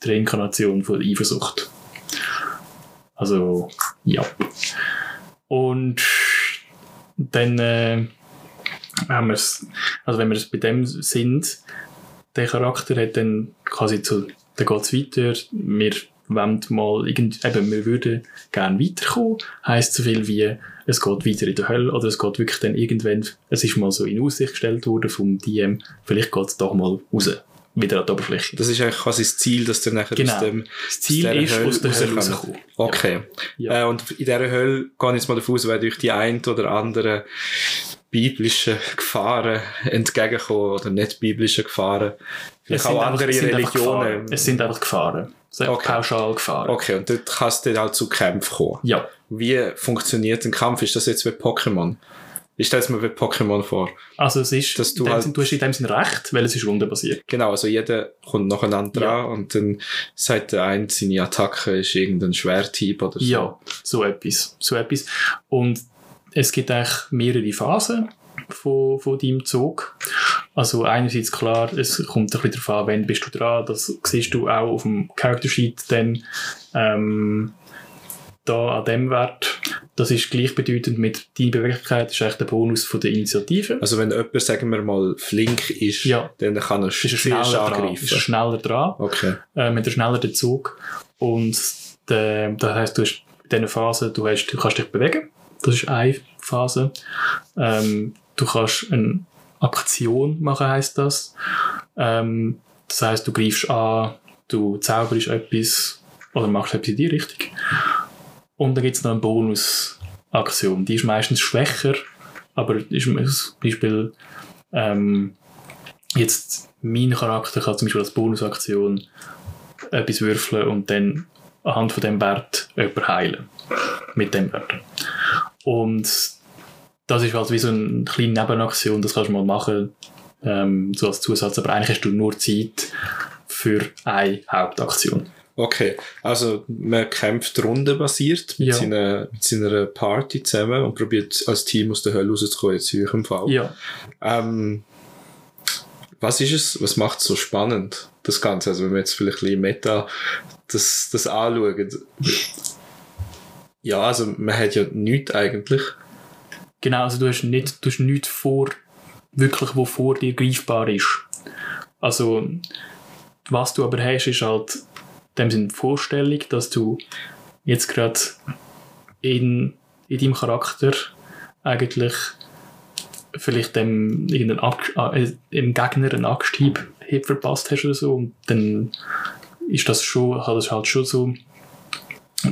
die Reinkarnation von Eifersucht. Also, ja. Und dann äh, haben wir es, also wenn wir es bei dem sind, der Charakter hat dann quasi zu, dann geht es weiter, wir wollen mal irgend, eben, wir würden gerne weiterkommen, heisst so viel wie, es geht weiter in der Hölle, oder es geht wirklich dann irgendwann, es ist mal so in Aussicht gestellt worden vom DM, vielleicht geht es doch mal raus, wieder an die Oberfläche. Das ist eigentlich quasi das Ziel, dass du nachher Genau. aus dem Das Ziel aus ist, aus der Hölle rauskommen. Okay. Ja. Äh, und in dieser Hölle gehe ich jetzt mal davon aus, wenn durch die ein oder andere biblische Gefahren entgegenkommen oder nicht biblische Gefahren. Vielleicht auch einfach- andere es sind einfach Religionen. Gefahren. Es sind einfach Gefahren. Es sind Okay. pauschal Gefahren. Okay, und dort kann es dann halt zu Kämpfen kommen. Ja. Wie funktioniert ein Kampf? Ist das jetzt wie Pokémon? Ich stelle es mir wie Pokémon vor. Also es ist, Dass du in halt- Sinn, du hast in dem Sinne recht, weil es ist rundenbasiert. Genau, also jeder kommt nacheinander Ja. dran und dann sagt der eine, seine Attacke ist irgendein Schwerthieb oder so. Ja, so etwas. So etwas. Und es gibt eigentlich mehrere Phasen von, von deinem Zug. Also einerseits klar, es kommt ein bisschen darauf an, wann bist du dran. Das siehst du auch auf dem Character Sheet dann ähm, da an dem Wert. Das ist gleichbedeutend mit deiner Beweglichkeit, ist eigentlich der Bonus von der Initiative. Also wenn jemand, sagen wir mal, flink ist, Ja. dann kann er ist er schneller dran. angreifen. Ist er schneller dran. Okay. äh, mit der schnelleren Zug. Und der, das heisst, du hast in dieser Phase, du, hast, du kannst dich bewegen. Das ist eine Phase. Ähm, du kannst eine Aktion machen, heisst das. Ähm, das heisst, du greifst an, du zauberst etwas oder machst etwas in die Richtung. Und dann gibt es noch eine Bonusaktion. Die ist meistens schwächer, aber ist zum Beispiel ähm, jetzt mein Charakter kann zum Beispiel als Bonusaktion etwas würfeln und dann anhand von dem Wert jemanden heilen. Mit dem Wert. Und das ist halt wie so eine kleine Nebenaktion, das kannst du mal machen, ähm, so als Zusatz, aber eigentlich hast du nur Zeit für eine Hauptaktion. Okay, also man kämpft rundenbasiert mit, Ja. seiner, mit seiner Party zusammen und probiert als Team aus der Hölle rauszukommen, jetzt in eurem Fall. Ja. Ähm, was ist es, was macht es so spannend, das Ganze? Also wenn wir jetzt vielleicht ein bisschen Meta das, das anschauen. Ja, also man hat ja nichts eigentlich. Genau, also du hast nicht, du hast nichts vor, wirklich, wo vor dir greifbar ist. Also, was du aber hast, ist halt in dem Sinne die Vorstellung, dass du jetzt gerade in, in deinem Charakter eigentlich vielleicht dem, irgendeinen Ab äh, Gegner einen Axthieb Hieb verpasst hast oder so und dann ist das schon, hat das halt schon so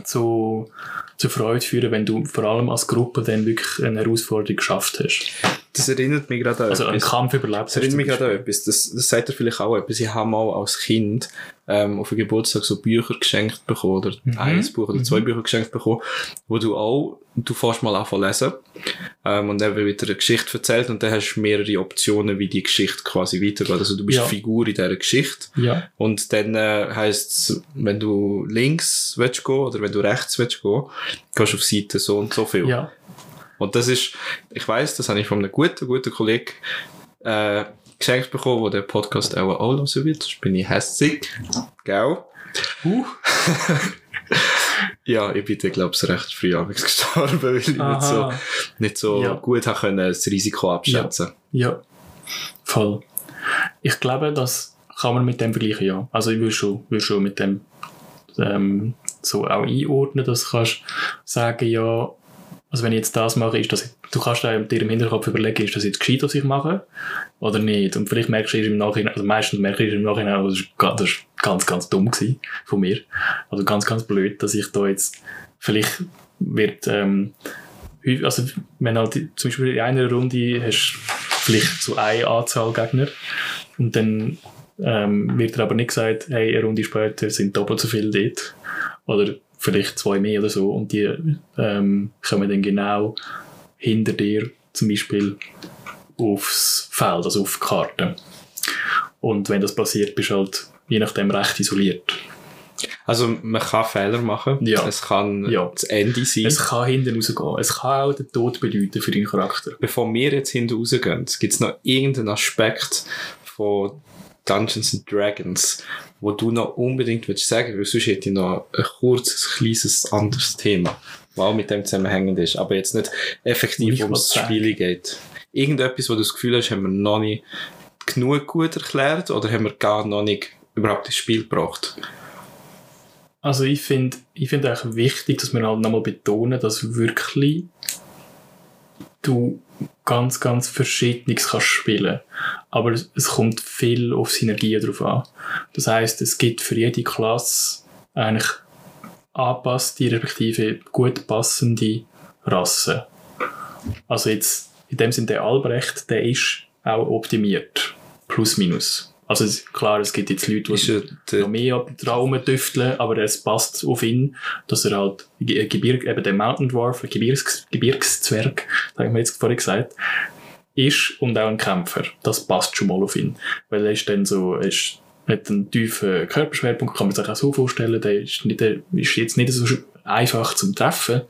zu, zur Freude führen, wenn du vor allem als Gruppe dann wirklich eine Herausforderung geschafft hast. Das erinnert mich gerade an Also etwas. Kampf überlebt Das erinnert mich gerade an etwas. Das, das sagt er vielleicht auch etwas. Ich habe mal als Kind ähm, auf den Geburtstag so Bücher geschenkt bekommen, oder Mhm. ein Buch oder zwei Bücher geschenkt bekommen, wo du auch, du fährst mal an lesen ähm, und dann wird wieder eine Geschichte erzählt und dann hast du mehrere Optionen, wie die Geschichte quasi weitergeht. Also du bist Ja. Figur in dieser Geschichte Ja, und dann äh, heisst wenn du links willst gehen oder wenn du rechts willst gehen, gehst du auf Seite so und so viel. ja. Und das ist, ich weiß, das habe ich von einem guten, guten Kollegen äh, geschenkt bekommen, wo der Podcast auch auch hören wird. Sonst bin ich hässig. Gell? Uh. ja, ich bin, glaube ich, recht früh abends gestorben, weil ich nicht so, Aha. nicht so Ja. gut habe können, das Risiko abschätzen. Ja, voll. Ich glaube, das kann man mit dem vergleichen, ja. Also ich würde schon, würde schon mit dem ähm, so auch einordnen, dass du kannst sagen, ja, also wenn ich jetzt das mache, ist das, du kannst dir im Hinterkopf überlegen, ist das jetzt gescheit, was ich mache, oder nicht. Und vielleicht merkst du im Nachhinein, also meistens merkst du im Nachhinein, oh, das ist ganz, ganz dumm gewesen von mir. Also ganz, ganz blöd, dass ich da jetzt, vielleicht wird, ähm, also wenn halt zum Beispiel in einer Runde hast vielleicht so eine Anzahl Gegner und dann ähm, wird dir aber nicht gesagt, hey, eine Runde später sind doppelt so viele dort oder vielleicht zwei mehr oder so und die ähm, kommen dann genau hinter dir zum Beispiel aufs Feld, also auf die Karte. Und wenn das passiert, bist du halt je nachdem recht isoliert. Also man kann Fehler machen. Ja. Es kann Ja. das Ende sein. Es kann hinten rausgehen. Es kann auch den Tod bedeuten für deinen Charakter. Bevor wir jetzt hinten rausgehen, gibt es noch irgendeinen Aspekt von Dungeons and Dragons, wo du noch unbedingt willst sagen, weil sonst hätte ich noch ein kurzes, kleines anderes Thema, was auch mit dem zusammenhängend ist, aber jetzt nicht effektiv ums Spiel geht. Irgendetwas, wo du das Gefühl hast, haben wir noch nicht genug gut erklärt oder haben wir gar noch nicht überhaupt ins Spiel gebracht? Also ich finde ich find eigentlich wichtig, dass wir halt nochmal betonen, dass wirklich du ganz, ganz Verschiedenes kannst spielen. Aber es, kommt viel auf Synergien drauf an. Das heißt, es gibt für jede Klasse eigentlich angepasste, respektive gut passende Rassen. Also jetzt, in dem Sinne der Albrecht, der ist auch optimiert. Plus, minus. Also es- klar, es gibt jetzt Leute, die der, noch mehr Traum tüfteln, aber es passt auf ihn, dass er halt Ge- Gebirg, eben der Mountain Dwarf, ein Gebirgs, Gebirgszwerg, da haben wir jetzt vorhin gesagt, ist und auch ein Kämpfer. Das passt schon mal auf ihn. Weil er ist dann so, er ist, hat einen tiefen Körperschwerpunkt, kann man sich auch so vorstellen, der ist, nicht, der ist jetzt nicht so einfach zum Treffen,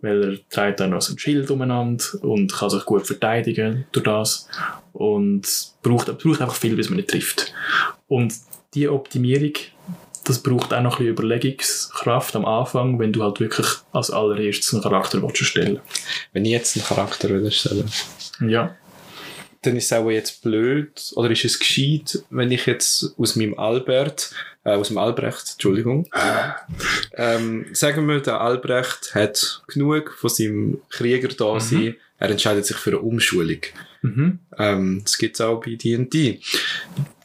weil er trägt dann noch so ein Schild umeinander und kann sich gut verteidigen durch das und braucht, braucht einfach viel, bis man nicht trifft. Und die Optimierung, das braucht auch noch ein bisschen Überlegungskraft am Anfang, wenn du halt wirklich als allererstes einen Charakter willst erstellen wenn ich jetzt einen Charakter erstellen Ja. Dann ist es auch jetzt blöd oder ist es gescheit, wenn ich jetzt aus meinem Albert, äh, aus dem Albrecht, Entschuldigung, ähm, sagen wir, der Albrecht hat genug von seinem Krieger da sein, er entscheidet sich für eine Umschulung. Mhm. Ähm, das gibt's auch bei D&D.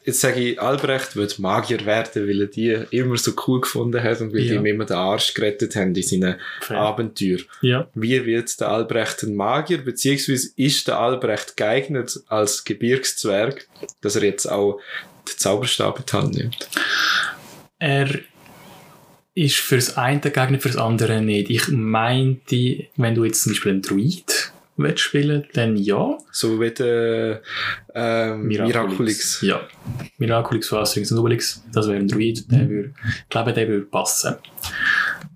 Jetzt sage ich, Albrecht wird Magier werden, weil er die immer so cool gefunden hat und weil die Ja. ihm immer den Arsch gerettet haben in seinen Fair. Abenteuern. Ja. Wie wird der Albrecht ein Magier, beziehungsweise ist der Albrecht geeignet als Gebirgszwerg, dass er jetzt auch den Zauberstab in die Hand nimmt? Er ist fürs eine geeignet, fürs andere nicht. Ich meinte, wenn du jetzt zum Beispiel einen Druid spielen, dann ja. So wie der ähm, Miraculix. Ja. Miraculix, Fasterings und Obelix, das wäre ein Druid, der würde, ich glaube, der würde passen.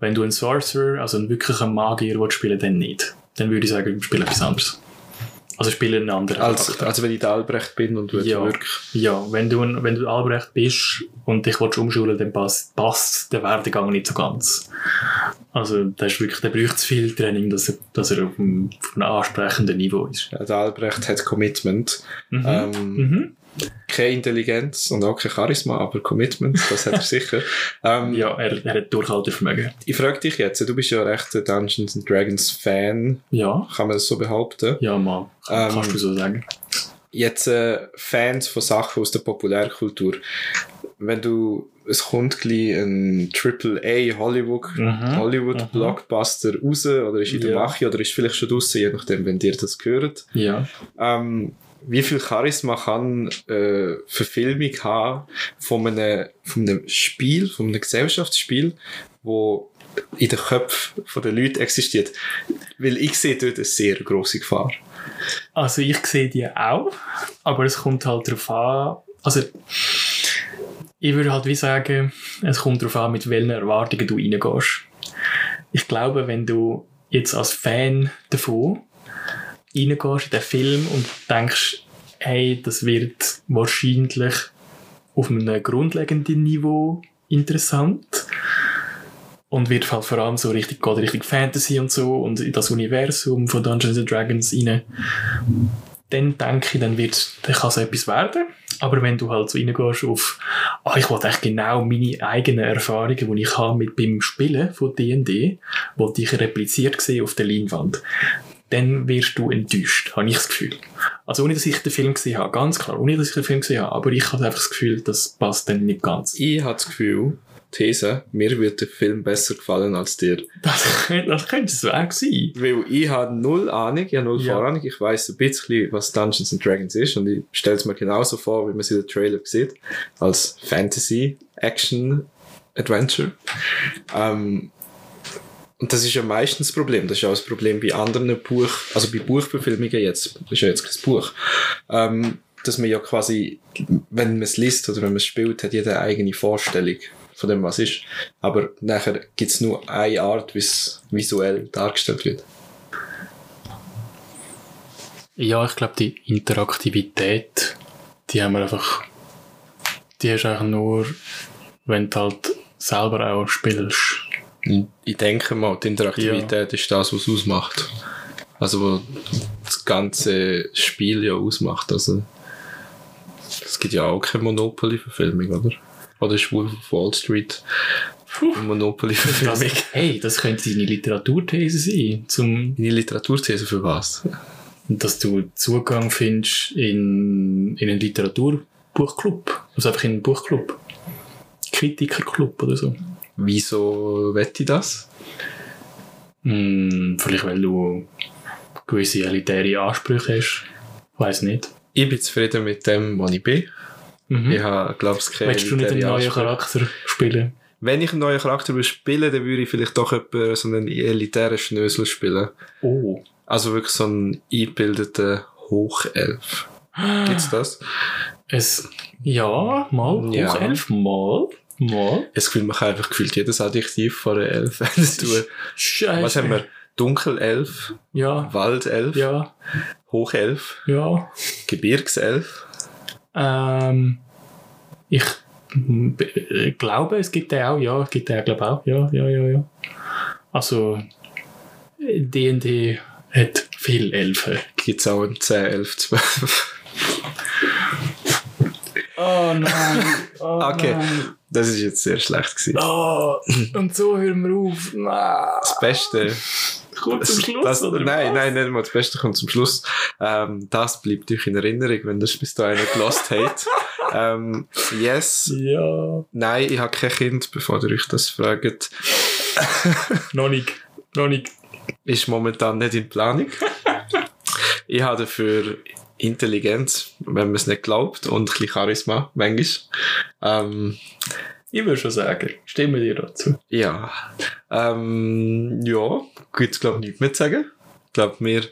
Wenn du einen Sorcerer, also einen wirklichen Magier willst spielen, dann nicht. Dann würde ich sagen, spiel etwas anderes. Also spiele einen anderen Als, Charakter. also wenn ich der Albrecht bin und würde Ja. wirklich... Ja, wenn du, wenn du Albrecht bist und dich willst umschulen dann passt, passt der Werdegang nicht so ganz. Also, das ist wirklich, der braucht zu viel Training, dass er, dass er auf einem, auf einem ansprechenden Niveau ist. Ja, der Albrecht hat Commitment. Mhm. Ähm, Mhm. Keine Intelligenz und auch kein Charisma, aber Commitment, das hat er sicher. Ähm, Ja, er, er hat Durchhaltevermögen. Ich frage dich jetzt, du bist ja recht ein Dungeons and Dragons Fan, Ja, kann man das so behaupten? ja, mal. Ähm, Kannst du so sagen. Jetzt äh, Fans von Sachen aus der Populärkultur. Wenn du, es kommt gleich ein AAA Hollywood, Mhm. Hollywood Mhm. Blockbuster raus oder ist in der Ja. Mache oder ist vielleicht schon draussen, je nachdem, wenn dir das gehört. Ja. Ähm, wie viel Charisma kann äh, Verfilmung haben von einem, von einem Spiel, von einem Gesellschaftsspiel, wo in den Köpfen der Leute existiert? Weil ich sehe dort eine sehr grosse Gefahr. Also, ich sehe die auch, aber es kommt halt darauf an, also, ich würde halt wie sagen, es kommt darauf an, mit welchen Erwartungen du reingehst. Ich glaube, wenn du jetzt als Fan davon reingehst in den Film und denkst, hey, das wird wahrscheinlich auf einem grundlegenden Niveau interessant und wird halt vor allem so richtig, geht Richtung Fantasy und so und in das Universum von Dungeons Dragons rein, dann denke ich, dann, wird, dann kann es etwas werden. Aber wenn du halt so reingehst auf, ah, ich will echt genau meine eigenen Erfahrungen, die ich habe mit beim Spielen von D&D, die ich repliziert sehe auf der Leinwand, dann wirst du enttäuscht, habe ich das Gefühl. Also ohne, dass ich den Film gesehen habe, ganz klar, ohne, dass ich den Film gesehen habe, aber ich habe einfach das Gefühl, das passt dann nicht ganz. Ich habe das Gefühl, These, mir wird der Film besser gefallen als dir. Das, könnte- das könnte so auch sein. Weil ich habe null Ahnung, ich habe null Ja. Vorahnung. Ich weiß ein bisschen, was Dungeons and Dragons ist und ich stelle es mir genauso vor, wie man es in den Trailer sieht. Als Fantasy, Action, Adventure. Ähm, und das ist ja meistens das Problem. Das ist auch das Problem bei anderen Buch, also bei Buchverfilmungen jetzt, ist ja jetzt kein Buch. Ähm, dass man ja quasi, wenn man es liest oder wenn man es spielt, hat jeder eine eigene Vorstellung von dem, was ist. Aber nachher gibt es nur eine Art, wie es visuell dargestellt wird. Ja, ich glaube, die Interaktivität, die haben wir einfach, die hast du eigentlich nur, wenn du halt selber auch spielst. Ich denke mal, die Interaktivität ist das, was es ausmacht. Also, was das ganze Spiel ja ausmacht. Also, es gibt ja auch keine Monopoly-Verfilmung, oder? Oder ist Wolf of Wall Street Monopoly-Verfilmung? Hey, das könnte deine Literaturthese sein, zum, Deine Literaturthese für was? dass du Zugang findest in, in einen Literaturbuchclub. Also einfach in einen Buchclub. Kritikerclub oder so. Wieso wette ich das? Hm, vielleicht weil du gewisse elitäre Ansprüche hast. Weiß nicht. Ich bin zufrieden mit dem, was ich bin. Mhm. Ich habe, glaube ich, keine Willst du nicht einen neuen Ansprüche. Charakter spielen? Wenn ich einen neuen Charakter will spielen, dann würde ich vielleicht doch etwa so einen elitären Schnösel spielen. Oh. Also wirklich so einen eingebildeten Hochelf. Gibt's das? Es, ja, mal, Ja. hoch elf, mal, mal. Es man kann einfach gefühlt jedes Adjektiv von einer Elf. Scheiße. Was haben wir? Dunkelelf, Ja, Waldelf, ja, Hochelf, ja. Gebirgself. Ähm, ich glaube, es gibt den auch, ja, es gibt den, glaube auch, ja, ja, ja, ja. Also, D&D hat viel Elfen. Gibt's auch im 10, 11, 12. Oh nein, oh Okay. Das ist jetzt sehr schlecht gewesen. Oh, und so hören wir auf. Nein. Das Beste. Kommt zum Schluss, das, oder nein, was? nein, nicht mal das Beste kommt zum Schluss. Ähm, das bleibt euch in Erinnerung, wenn das bis dahin nicht gelost habt. Ähm, yes. Ja. Nein, ich habe kein Kind, bevor ihr euch das fragt. Noch nicht. Noch nicht. Ist momentan nicht in Planung. ich habe dafür Intelligenz, wenn man es nicht glaubt, und ein bisschen Charisma, manchmal. Ähm, Ich würde schon sagen, stimme dir dazu. ja. Ähm, ja, gibt's glaube ich nichts mehr zu sagen. Ich glaube, wir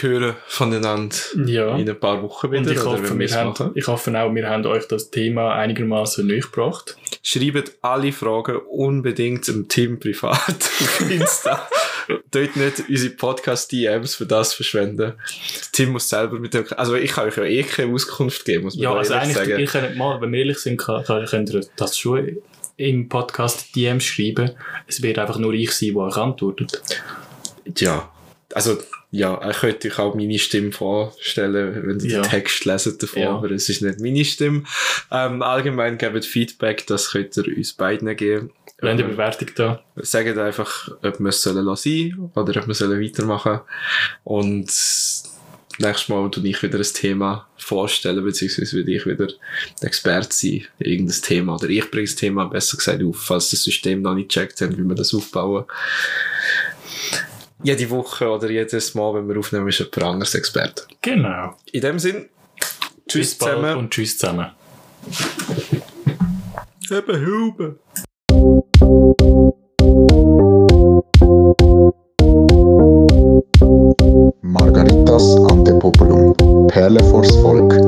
hören voneinander Ja. in ein paar Wochen wieder. Und ich hoffe, wir es haben, machen. ich hoffe auch, wir haben euch das Thema einigermaßen näher gebracht. Schreibt alle Fragen unbedingt dem Team privat auf Insta. Dort nicht unsere Podcast-DMs für das verschwenden. Das Team muss selber mit dem, also ich kann euch ja eh keine Auskunft geben, muss man Ja, also eigentlich, sagen. ihr könnt mal, wenn wir ehrlich sind, kann- kann- könnt ihr das schon im Podcast DMs schreiben. Es wird einfach nur ich sein, der euch antwortet. Ja, also ja, ich könnte euch auch meine Stimme vorstellen, wenn ihr Ja. den Text leset davon, Ja. aber es ist nicht meine Stimme. Ähm, allgemein gebt Feedback, das könnt ihr uns beiden geben. Haben eine Ähm, Bewertung da. Sagt einfach, ob wir es sollen lassen sollen oder ob wir sollen weitermachen Und nächstes Mal tue ich wieder ein Thema vorstellen, beziehungsweise würde ich wieder der Experte sein, irgendein Thema. Oder ich bringe das Thema besser gesagt auf, falls das System noch nicht checkt hat, wie wir das aufbauen. Jede Woche oder jedes Mal, wenn wir aufnehmen, ist jemand anderes Experte. Genau. In dem Sinn, tschüss Bis zusammen. und tschüss zusammen. Eben Hilfe. Margaritas ante populum. Perle vors Volk.